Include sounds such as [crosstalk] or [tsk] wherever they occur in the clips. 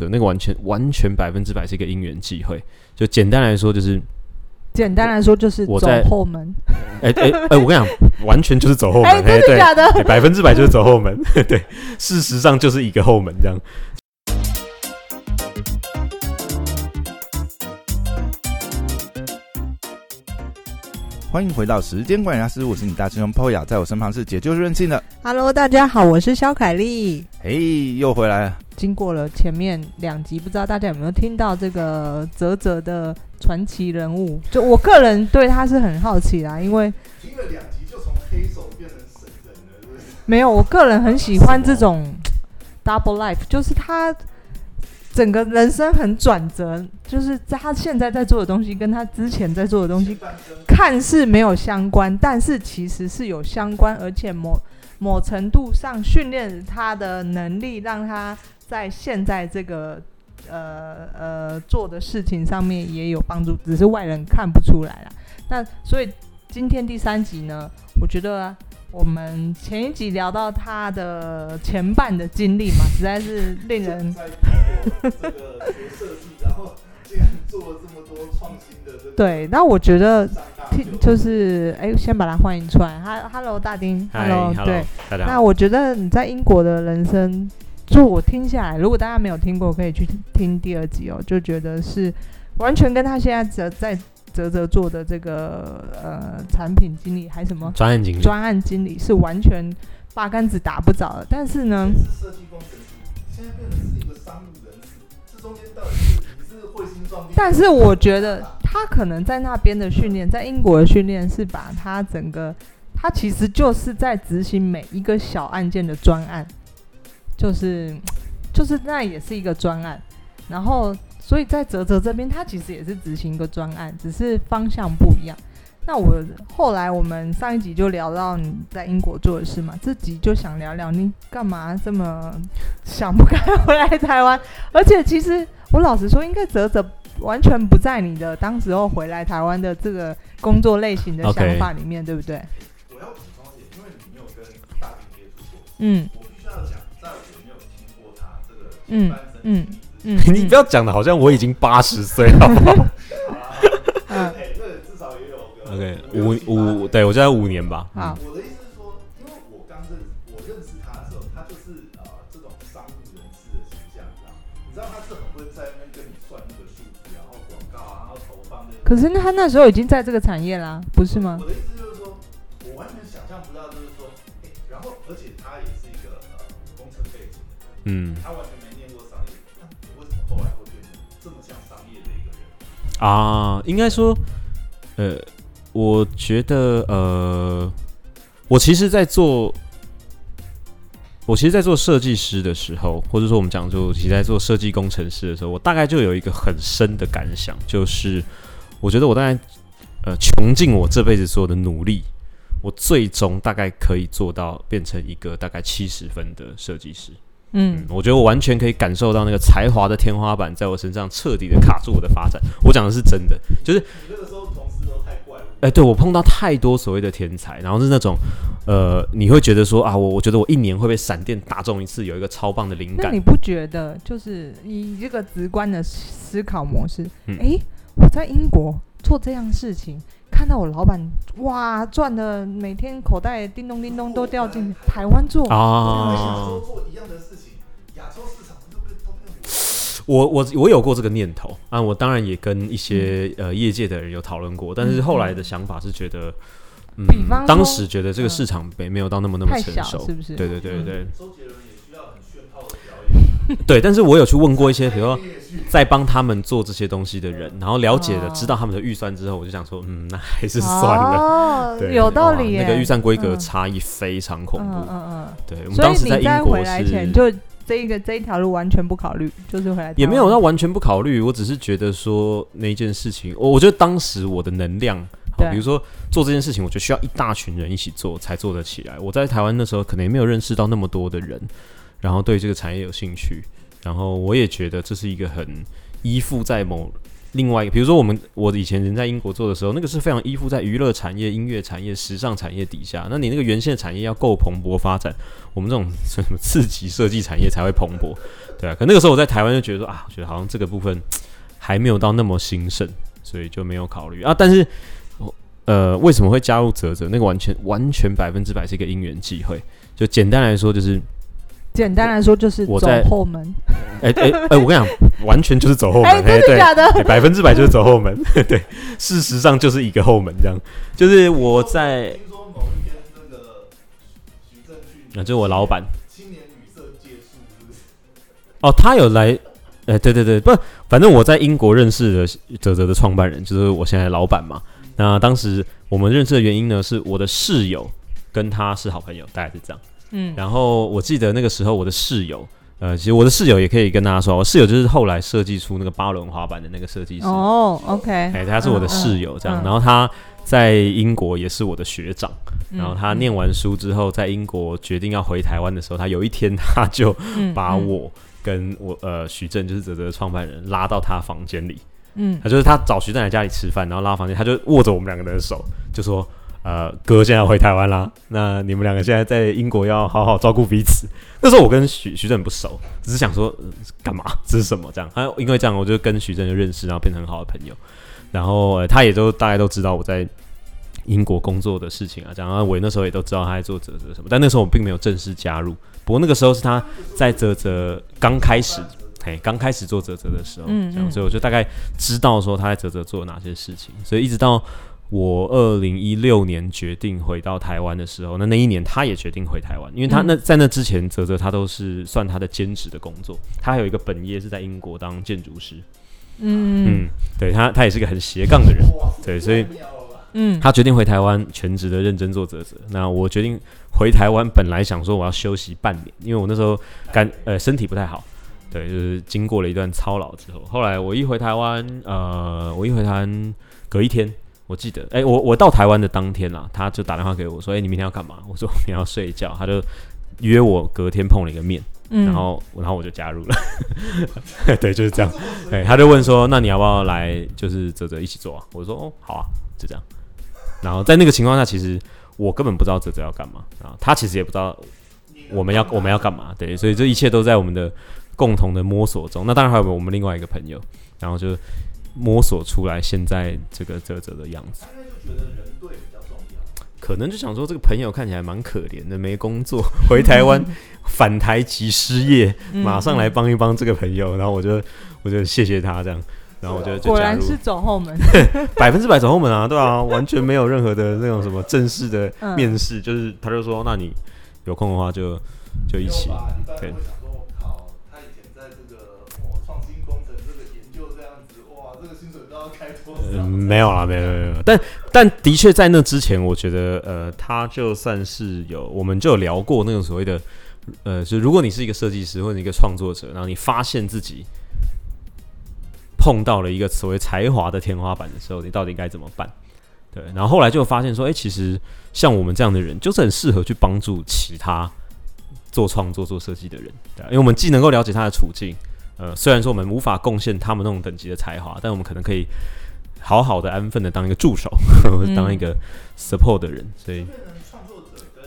对，那个完全完全百分之百是一个因缘际会。就简单来说，就是简单来说就是走我在后门。哎哎哎，我跟你讲，完全就是走后门，哎，真的对，假的？对百分之百就是走后门，[laughs] 对，事实上就是一个后门这样。欢迎回到时间管理大师，我是你大师兄 Poya，在我身旁是解救任性的，Hello，大家好，我是肖凯丽。嘿，又回来了。经过了前面两集，不知道大家有没有听到这个泽泽的传奇人物？就我个人对他是很好奇啦，因为听了两集就从黑手变成神人了，是不是？没有，我个人很喜欢这种 double life，就是他整个人生很转折，就是他现在在做的东西跟他之前在做的东西看似没有相关，但是其实是有相关，而且某某程度上训练他的能力，让他在现在这个呃呃做的事情上面也有帮助，只是外人看不出来啦。那所以今天第三集呢，我觉得我们前一集聊到他的前半的经历嘛，实在是令人在这个学设计，然后竟然做了这么多创新的这个对。那我觉得听就是哎，先把他欢迎出来。哈，Hello 大丁嗨，Hello，对。那我觉得你在英国的人生，就我听下来，如果大家没有听过，可以去听第二集哦，就觉得是完全跟他现在在在泽泽做的这个呃产品经理还什么专案经理，专案经理是完全八竿子打不着的。但是呢，是设计工程师，现在变成是一个商务人士，这中间到底是你是彗星撞地？但是我觉得他可能在那边的训练，在英国的训练是把他整个，他其实就是在执行每一个小案件的专案，就是 [tsk] 就是那也是一个专案，然后所以在泽泽这边，他其实也是执行一个专案，只是方向不一样。那我后来我们上一集就聊到你在英国做的事嘛，这集就想聊聊你干嘛这么想不开 [laughs] 回来台湾，而且其实我老实说，应该泽泽完全不在你的当时候回来台湾的这个工作类型的想法里面对不对？我要补充一点，因为你没有跟大兵接触过，嗯嗯嗯嗯，[laughs] 你不要讲的好像我已经八十岁了，好不好 [laughs] 嗯哎，这至少也有个七八五五，对我就在五年吧。好我的意思是说，因为我刚认我认识他的时候，他就是呃这种商务人士的形象，你知道？你知道他是很会在那边跟你算那个数字，然后广告啊，然后投放那。可是他那时候已经在这个产业啦，不是吗我？的意思就是说，我完全想象不到，就是说，哎、然后而且他也是一个呃工程背景的人，嗯他完啊，应该说，呃，我觉得，呃，我其实，在做，我其实，在做设计师的时候，或者说我们讲说，其实在做设计工程师的时候，我大概就有一个很深的感想，就是我觉得我大概，呃，穷尽我这辈子所有的努力，我最终大概可以做到变成一个大概七十分的设计师。嗯嗯，我觉得我完全可以感受到那个才华的天花板在我身上彻底的卡住我的发展。我讲的是真的，就是你那个时候同事都太怪了，哎、对我碰到太多所谓的天才，然后是那种，呃，你会觉得说啊，我我觉得我一年会被闪电打中一次，有一个超棒的灵感那你。不觉得就是以这个直观的思考模式，嗯诶，我在英国做这样事情，看到我老板哇赚的每天口袋叮咚叮咚都掉进台湾做，亚啊。洲，做一样的事情，亚洲市场都变都变我我我有过这个念头啊，我当然也跟一些、呃业界的人有讨论过，但是后来的想法是觉得，嗯比方当时觉得这个嗯市场没没有到那么那么成熟，是不是？对对对对。对、周杰伦也需要很炫炮的表演，对，但是我有去问过一些，比如说在帮他们做这些东西的人，然后了解了、哦知道他们的预算之后，我就想说，嗯，那还是算了。哦，[laughs] 对，有道理耶，那个预算规格嗯差异非常恐怖。嗯嗯嗯。对，我们当时在英国回来前是就这一个这一条路完全不考虑，就是回来也没有到完全不考虑，我只是觉得说那件事情，我我觉得当时我的能量，比如说做这件事情，我觉得需要一大群人一起做才做得起来。我在台湾那时候可能也没有认识到那么多的人，然后对这个产业有兴趣，然后我也觉得这是一个很依附在某另外一个，比如说我们我以前人在英国做的时候，那个是非常依附在娱乐产业、音乐产业、时尚产业底下。那你那个原先的产业要够蓬勃发展，我们这种什么刺激设计产业才会蓬勃，对啊。可那个时候我在台湾就觉得说啊，觉得好像这个部分还没有到那么兴盛，所以就没有考虑啊。但是，呃，为什么会加入泽泽？那个完全完全百分之百是一个因缘际会。就简单来说，就是简单来说就是走后门。哎哎哎，我跟你讲，完全就是走后门，哎，真的对。假的？百分之百就是走后门，[laughs] 对，事实上就是一个后门这样。就是我在，听说某一天那个徐正啊，去就是我老板青年旅社借宿，是不是？哦，他有来，哎、对对对，不，反正我在英国认识的泽泽的创办人，就是我现在的老板嘛。那当时我们认识的原因呢，是我的室友跟他是好朋友，大概是这样。嗯，然后我记得那个时候我的室友，呃，其实我的室友也可以跟大家说，我室友就是后来设计出那个八轮滑板的那个设计师。哦，OK，哎、他是我的室友，这样，嗯嗯然后他在英国也是我的学长，嗯然后他念完书之后，在英国决定要回台湾的时候，他有一天他就 [laughs] 把我跟我呃徐正，就是泽泽的创办人拉到他房间里，嗯。他就是他找徐正来家里吃饭，然后拉到房间，他就握着我们两个人的手，就说。呃，哥现在回台湾啦，那你们两个现在在英国要好好照顾彼此。那时候我跟徐徐正不熟，只是想说、干嘛，这是什么这样。啊，因为这样我就跟徐正就认识，然后变成很好的朋友。然后、呃、他也都大概都知道我在英国工作的事情啊，这样。我那时候也都知道他在做泽泽什么，但那时候我并没有正式加入。不过那个时候是他在泽泽刚开始，嘿，刚开始做泽泽的时候，这样，嗯嗯所以我就大概知道说他在泽泽做了哪些事情。所以一直到我二零一六年决定回到台湾的时候，那那一年他也决定回台湾，因为他嗯那在那之前，泽泽他都是算他的兼职的工作，他还有一个本业是在英国当建筑师。嗯嗯，对他，他也是个很斜杠的人。对所以嗯，他决定回台湾全职的认真做泽泽。那我决定回台湾，本来想说我要休息半年，因为我那时候感呃身体不太好，对，就是经过了一段操劳之后，后来我一回台湾，呃，我一回台湾隔一天。我记得，哎、我我到台湾的当天啦，他就打电话给我说，哎、你明天要干嘛？我说我明天要睡觉。他就约我隔天碰了一个面，嗯然后然后我就加入了。[laughs] 对，就是这样。哎，他就问说，那你要不要来，就是泽泽一起做啊？我说哦，好啊，就这样。然后在那个情况下，其实我根本不知道泽泽要干嘛啊，他其实也不知道我们要我们要干嘛。对，所以这一切都在我们的共同的摸索中。那当然还有我们另外一个朋友，然后就摸索出来现在这个泽泽的样子。他应该就觉得人对比较重要。可能就想说这个朋友看起来蛮可怜的，没工作，[laughs] 回台湾 [laughs] 返台即失业，嗯马上来帮一帮这个朋友。然后我就我就谢谢他这样，然后我就就加入果然是走后门。[laughs] 百分之百走后门啊，对啊，完全没有任何的那种什么正式的嗯面试，就是他就说，那你有空的话就就一起对人会想说，我靠，他以前在这个哇，这个薪水都要开多少？嗯，没有啦，没有没有没有，但但的确在那之前，我觉得呃，他就算是有，我们就有聊过那种所谓的呃，就如果你是一个设计师或者一个创作者，然后你发现自己碰到了一个所谓才华的天花板的时候，你到底该怎么办？对，然后后来就发现说，哎、其实像我们这样的人，就是很适合去帮助其他做创作、做设计的人，对、因为我们既能够了解他的处境，呃，虽然说我们无法贡献他们那种等级的才华，但我们可能可以好好的、安分的当一个助手，[laughs] 或者当一个 support 的人，所以创作者跟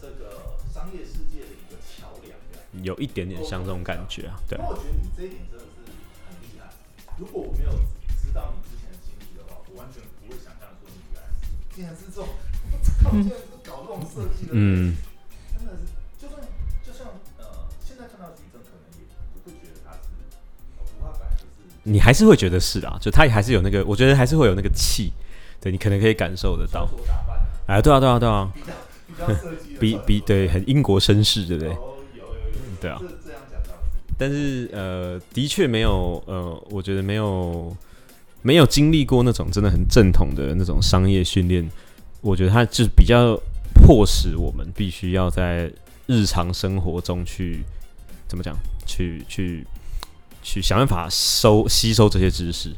这个商业世界的一个桥梁。有一点点像这种感觉啊，对那。我觉得你这一点真的是很厉害。如果我没有知道你之前的经历的话，我完全不会想象说你原来是竟然是这种，[laughs] 我靠，竟然是搞这种设计的。嗯，你还是会觉得是啊，就他也还是有那个，我觉得还是会有那个气，对你可能可以感受得到。哎，对啊，对啊，对啊，比较比 [laughs] 比比对，很英国绅士，对不对？哦，有有有，对啊。但是呃，的确没有呃，我觉得没有没有经历过那种真的很正统的那种商业训练，我觉得它就是比较迫使我们必须要在日常生活中去怎么讲，去去去想办法收吸收这些知识，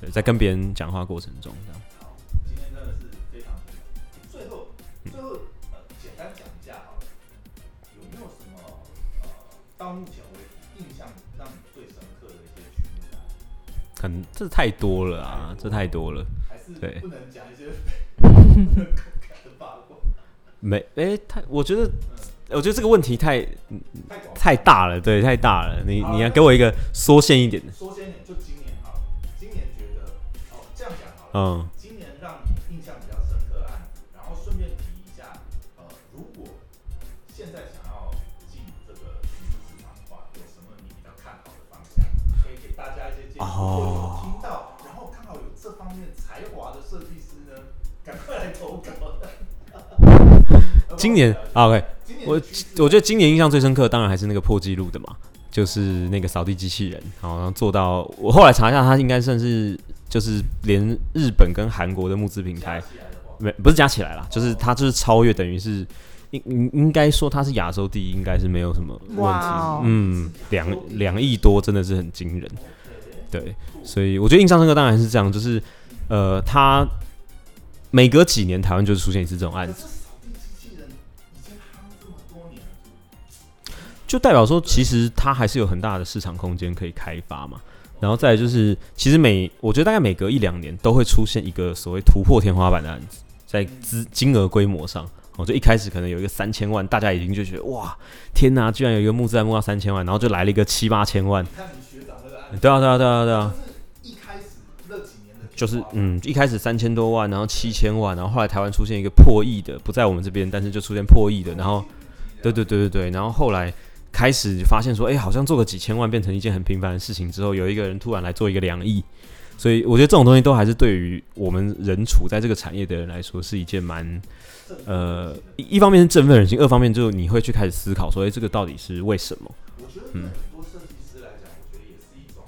对，在跟别人讲话过程中，这样。好，今天真的是非常精彩。最后，最后呃，简单讲一下好了，有没有什么呃，到目前为止印象让你最深刻的一些曲目啊？很这太多了啊，这太多了。还是对不能讲一些不能公开的八卦，没，哎、他，我觉得，我觉得这个问题太太。太大了，对，太大了。你你要给我一个缩限一点的，说些年，就今年好了，今年觉得哦，这样讲好了。嗯，今年让你印象比较深刻的案子，然后顺便提一下，呃，如果现在想要进这个市场的话，有什么你比较看好的方向，可以给大家一些建议。哦有听到，然后刚好有这方面才华的设计师呢，赶快来投稿。[laughs] [laughs] 今年啊，OK，我我觉得今年印象最深刻，当然还是那个破纪录的嘛，就是那个扫地机器人，好像做到，我后来查一下，它应该算是就是连日本跟韩国的募资平台没不是加起来啦，就是它就是超越，等于是应应应该说它是亚洲第一，应该是没有什么问题。嗯，两两亿多真的是很惊人，对，所以我觉得印象深刻当然是这样，就是呃，它每隔几年台湾就出现一次这种案子，就代表说其实它还是有很大的市场空间可以开发嘛。然后再来就是，其实每我觉得大概每隔一两年都会出现一个所谓突破天花板的案子，在资金额规模上，哦，就一开始可能有一个三千万，大家已经就觉得哇，天哪，居然有一个募资案募到三千万，然后就来了一个七八千万，对啊，对啊，对啊，对啊，就是一开始那几年的就是嗯，一开始三千多万，然后七千万，然后后来台湾出现一个破亿的，不在我们这边，但是就出现破亿的，然后对对对对对，然后后来开始发现说，哎、好像做个几千万变成一件很平凡的事情之后，有一个人突然来做一个两亿，所以我觉得这种东西都还是对于我们人处在这个产业的人来说是一件蛮 [laughs] 呃一一方面是振奋人心，二方面就是你会去开始思考说，哎、这个到底是为什么？我觉得对很多设计师来讲，我觉得也是一种，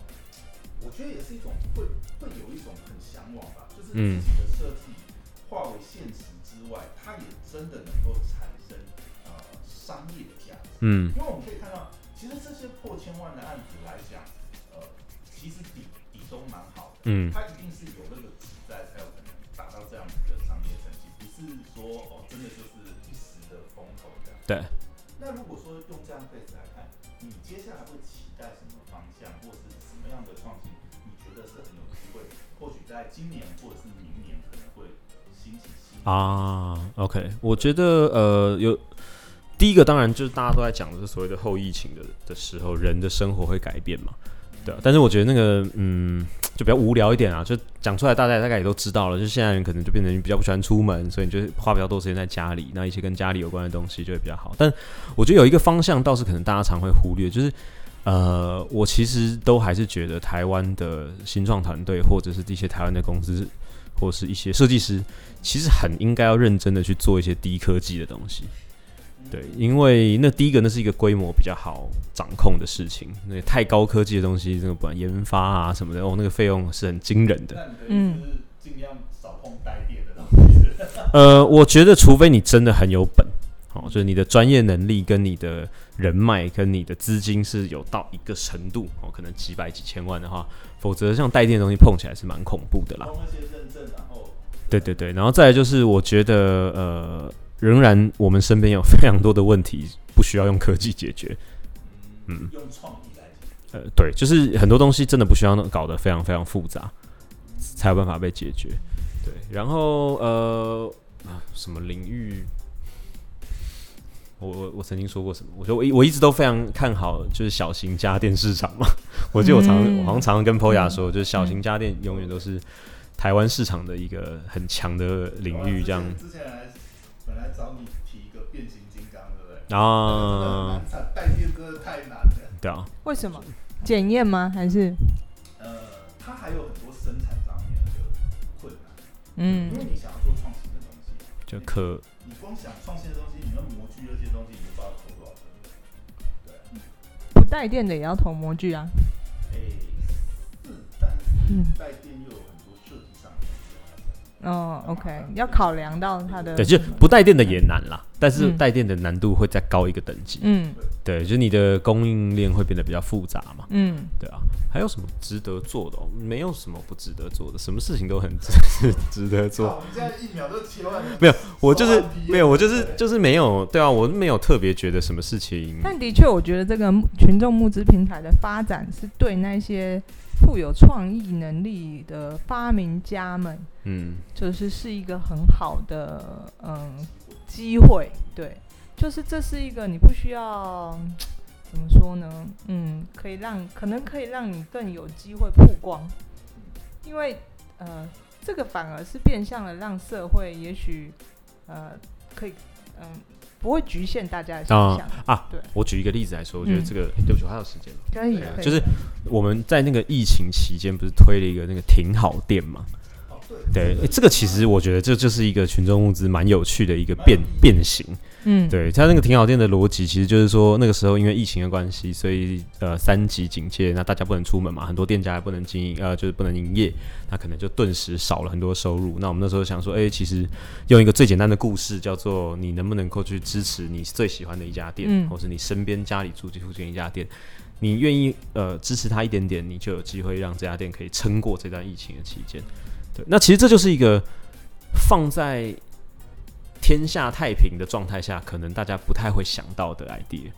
我觉得也是一种会会有一种很向往吧，就是自嗯己的设计化为现实之外，它也真的能够产生呃商业的价值。嗯因为我们可以嗯它一定是有那个底在，才有可能达到这样子的商业成绩，不是说哦，真的就是一时的风头这样。对。那如果说用这样 base 来看，你接下来会期待什么方向，或是什么样的创新？你觉得是很有机会？或许在今年或者是明年可能会兴起啊，OK，我觉得呃有第一个当然就是大家都在讲的是所谓的后疫情的的时候，人的生活会改变嘛，对啊，但是我觉得那个嗯就比较无聊一点啊，就讲出来大家大概也都知道了，就现在人可能就变成比较不喜欢出门，所以你就花比较多时间在家里，那一些跟家里有关的东西就会比较好。但我觉得有一个方向倒是可能大家常会忽略，就是。呃，我其实都还是觉得台湾的新创团队，或者是一些台湾的公司，或是一些设计师，其实很应该要认真的去做一些低科技的东西。对，因为那第一个那是一个规模比较好掌控的事情，那个太高科技的东西，这个不管研发啊什么的，哦，那个费用是很惊人的。嗯尽量少碰带电的东西。呃，我觉得除非你真的很有本，哦，就是你的专业能力跟你的人脉跟你的资金是有到一个程度，哦，可能几百几千万的话，否则像带电的东西碰起来是蛮恐怖的啦。那些认证，然后对对对，然后再来就是，我觉得呃，仍然我们身边有非常多的问题不需要用科技解决。嗯，用创意来解决。呃，对，就是很多东西真的不需要搞得非常非常复杂，才有办法被解决。对，然后呃啊，什么领域？我我我曾经说过什么？我说我一我一直都非常看好就是小型家电市场嘛。[laughs] 我记得我常、嗯我好像常常跟 POYA 说，就是小型家电永远都是台湾市场的一个很强的领域，这样之前来本来找你提一个变形金刚，对不对？啊，带电真的太难了。对啊，为什么？检验吗？还是呃，它还有很多生产上面的困难，嗯因为你想要做创新的东西，就可你光想创新的东西，你要模具那些东西，你就不知道投多少成本。对啊，不带电的也要投模具啊？诶，是，但是嗯带电又有哦，OK，要考量到它的对，就不带电的也难啦，但是嗯带电的难度会再高一个等级。嗯对，就你的供应链会变得比较复杂嘛。嗯，对啊，还有什么值得做的、哦？没有什么不值得做的，什么事情都很值 [laughs] 值得做。靠我们现在一秒都切换。没有，我就是没有，我就是就是没有，对啊，我没有特别觉得什么事情。但的确，我觉得这个群众募资平台的发展是对那些富有创意能力的发明家们，嗯就是是一个很好的嗯机会。对，就是这是一个你不需要怎么说呢？嗯，可以让可能可以让你更有机会曝光，因为呃，这个反而是变相的让社会也许呃可以嗯不会局限大家的想象。啊对，我举一个例子来说，我觉得嗯这个、诶对不起，我还有时间吗？可以对啊，可以就是我们在那个疫情期间不是推了一个那个挺好店嘛？哦对这个其实我觉得这就是一个群众募资蛮有趣的一个变变形。嗯，对，它那个挺好店的逻辑，其实就是说那个时候因为疫情的关系，所以呃三级警戒，那大家不能出门嘛，很多店家也不能经营，呃就是不能营业，那可能就顿时少了很多收入。那我们那时候想说，哎、其实用一个最简单的故事，叫做你能不能够去支持你最喜欢的一家店，嗯或是你身边家里住附近一家店，你愿意呃支持他一点点，你就有机会让这家店可以撑过这段疫情的期间。对，那其实这就是一个放在天下太平的状态下，可能大家不太会想到的 idea。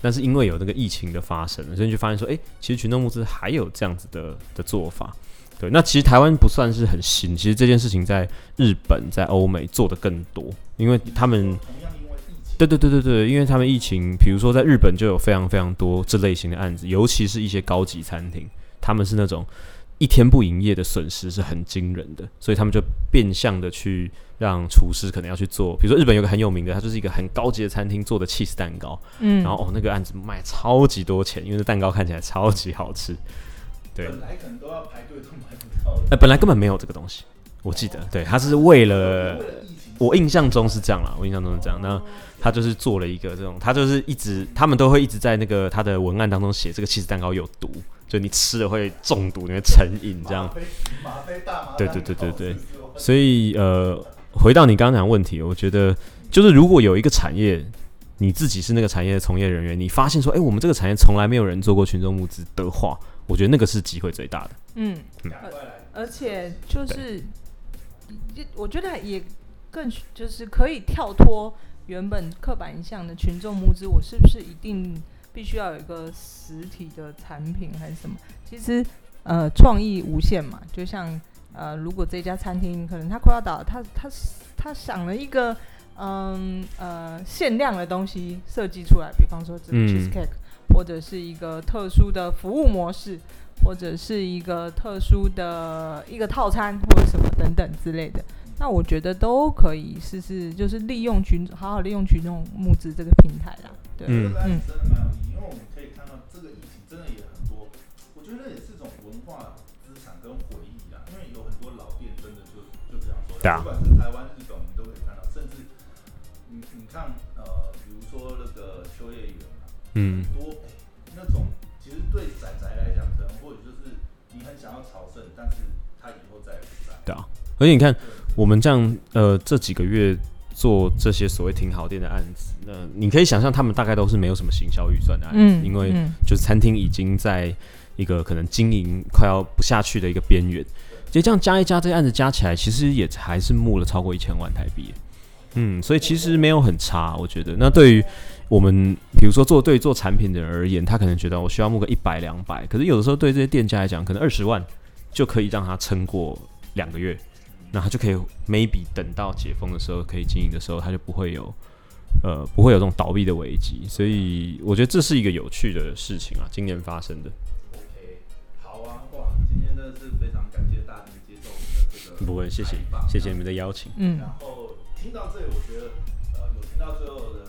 但是因为有那个疫情的发生，所以你就发现说，哎、其实群众募资还有这样子的的做法。对，那其实台湾不算是很新，其实这件事情在日本、在欧美做的更多，因为他们对对对对对，因为他们疫情，比如说在日本就有非常非常多这类型的案子，尤其是一些高级餐厅，他们是那种一天不营业的损失是很惊人的，所以他们就变相的去让厨师可能要去做，比如说日本有个很有名的，它就是一个很高级的餐厅做的 cheese 蛋糕，嗯，然后哦那个案子卖超级多钱，因为那蛋糕看起来超级好吃，对，本来可能都要排队都买不到哎。呃本来根本没有这个东西，我记得，对，他是为了我印象中是这样啦，我印象中是这样。那他就是做了一个这种，他就是一直，他们都会一直在那个他的文案当中写这个起司蛋糕有毒，就你吃了会中毒，你会成瘾这样。对对对对对。所以呃，回到你刚刚讲的问题，我觉得就是如果有一个产业，你自己是那个产业的从业人员，你发现说，哎、我们这个产业从来没有人做过群众募资的话，我觉得那个是机会最大的。嗯，而且就是，我觉得也更就是可以跳脱原本刻板印象的群众募资，我是不是一定必须要有一个实体的产品还是什么？其实呃，创意无限嘛，就像呃，如果这家餐厅可能它快要倒了，他他他想了一个嗯呃限量的东西设计出来，比方说这个嗯 cheesecake，、或者是一个特殊的服务模式，或者是一个特殊的一个套餐或者什么等等之类的。那我觉得都可以试试，就是利用群好好利用群众募资这个平台啦。对，嗯。这个案子真的蛮有意义，因为我们可以看到这个疫情真的也很多，我觉得也是一种文化资产跟回忆啊，因为有很多老店真的就就这样说，不管是台湾、日本，我们都可以看到，甚至你你看呃，比如说那个秋叶原啊，嗯。很多、哎那种其实对仔仔来讲，可能或者就是你很想要朝圣，但是他以后再也不在。对啊，而且你看，我们这样呃这几个月做这些所谓挺好店的案子，那你可以想象他们大概都是没有什么行销预算的案子，嗯，因为嗯就是餐厅已经在一个可能经营快要不下去的一个边缘，其实这样加一加，这些案子加起来，其实也还是募了超过一千万台币。嗯，所以其实没有很差，我觉得。那对于我们，比如说做对做产品的人而言，他可能觉得我需要募个一百两百，可是有的时候对这些店家来讲，可能二十万就可以让他撑过两个月，那他就可以 maybe 等到解封的时候可以经营的时候，他就不会有呃不会有这种倒闭的危机。所以我觉得这是一个有趣的事情啊，今年发生的。OK，好啊，哇，今天真的是非常感谢大家接受我们的这个不会，谢谢谢谢你们的邀请。嗯然后听到这里，我觉得呃，有听到最后的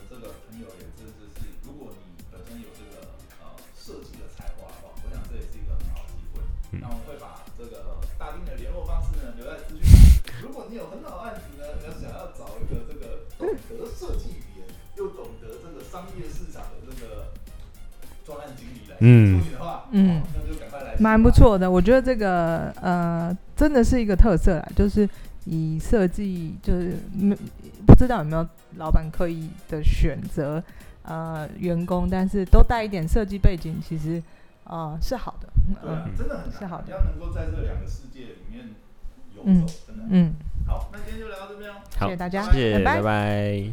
把这个大丁的联络方式呢留在资讯。如果你有很好的案子呢，要想要找一个这个懂得设计语言又懂得这个商业市场的这个专案经理来嗯处理的话，嗯哦那就赶快来，蛮不。错的。我觉得这个呃，真的是一个特色啦，就是以设计，就是没不知道有没有老板刻意的选择呃员工，但是都带一点设计背景，其实呃是好的。对真的很难是好的要能够在这两个世界里面游嗯走，真的。嗯，好，那今天就聊到这边哦。好谢谢大家，谢谢，拜拜拜拜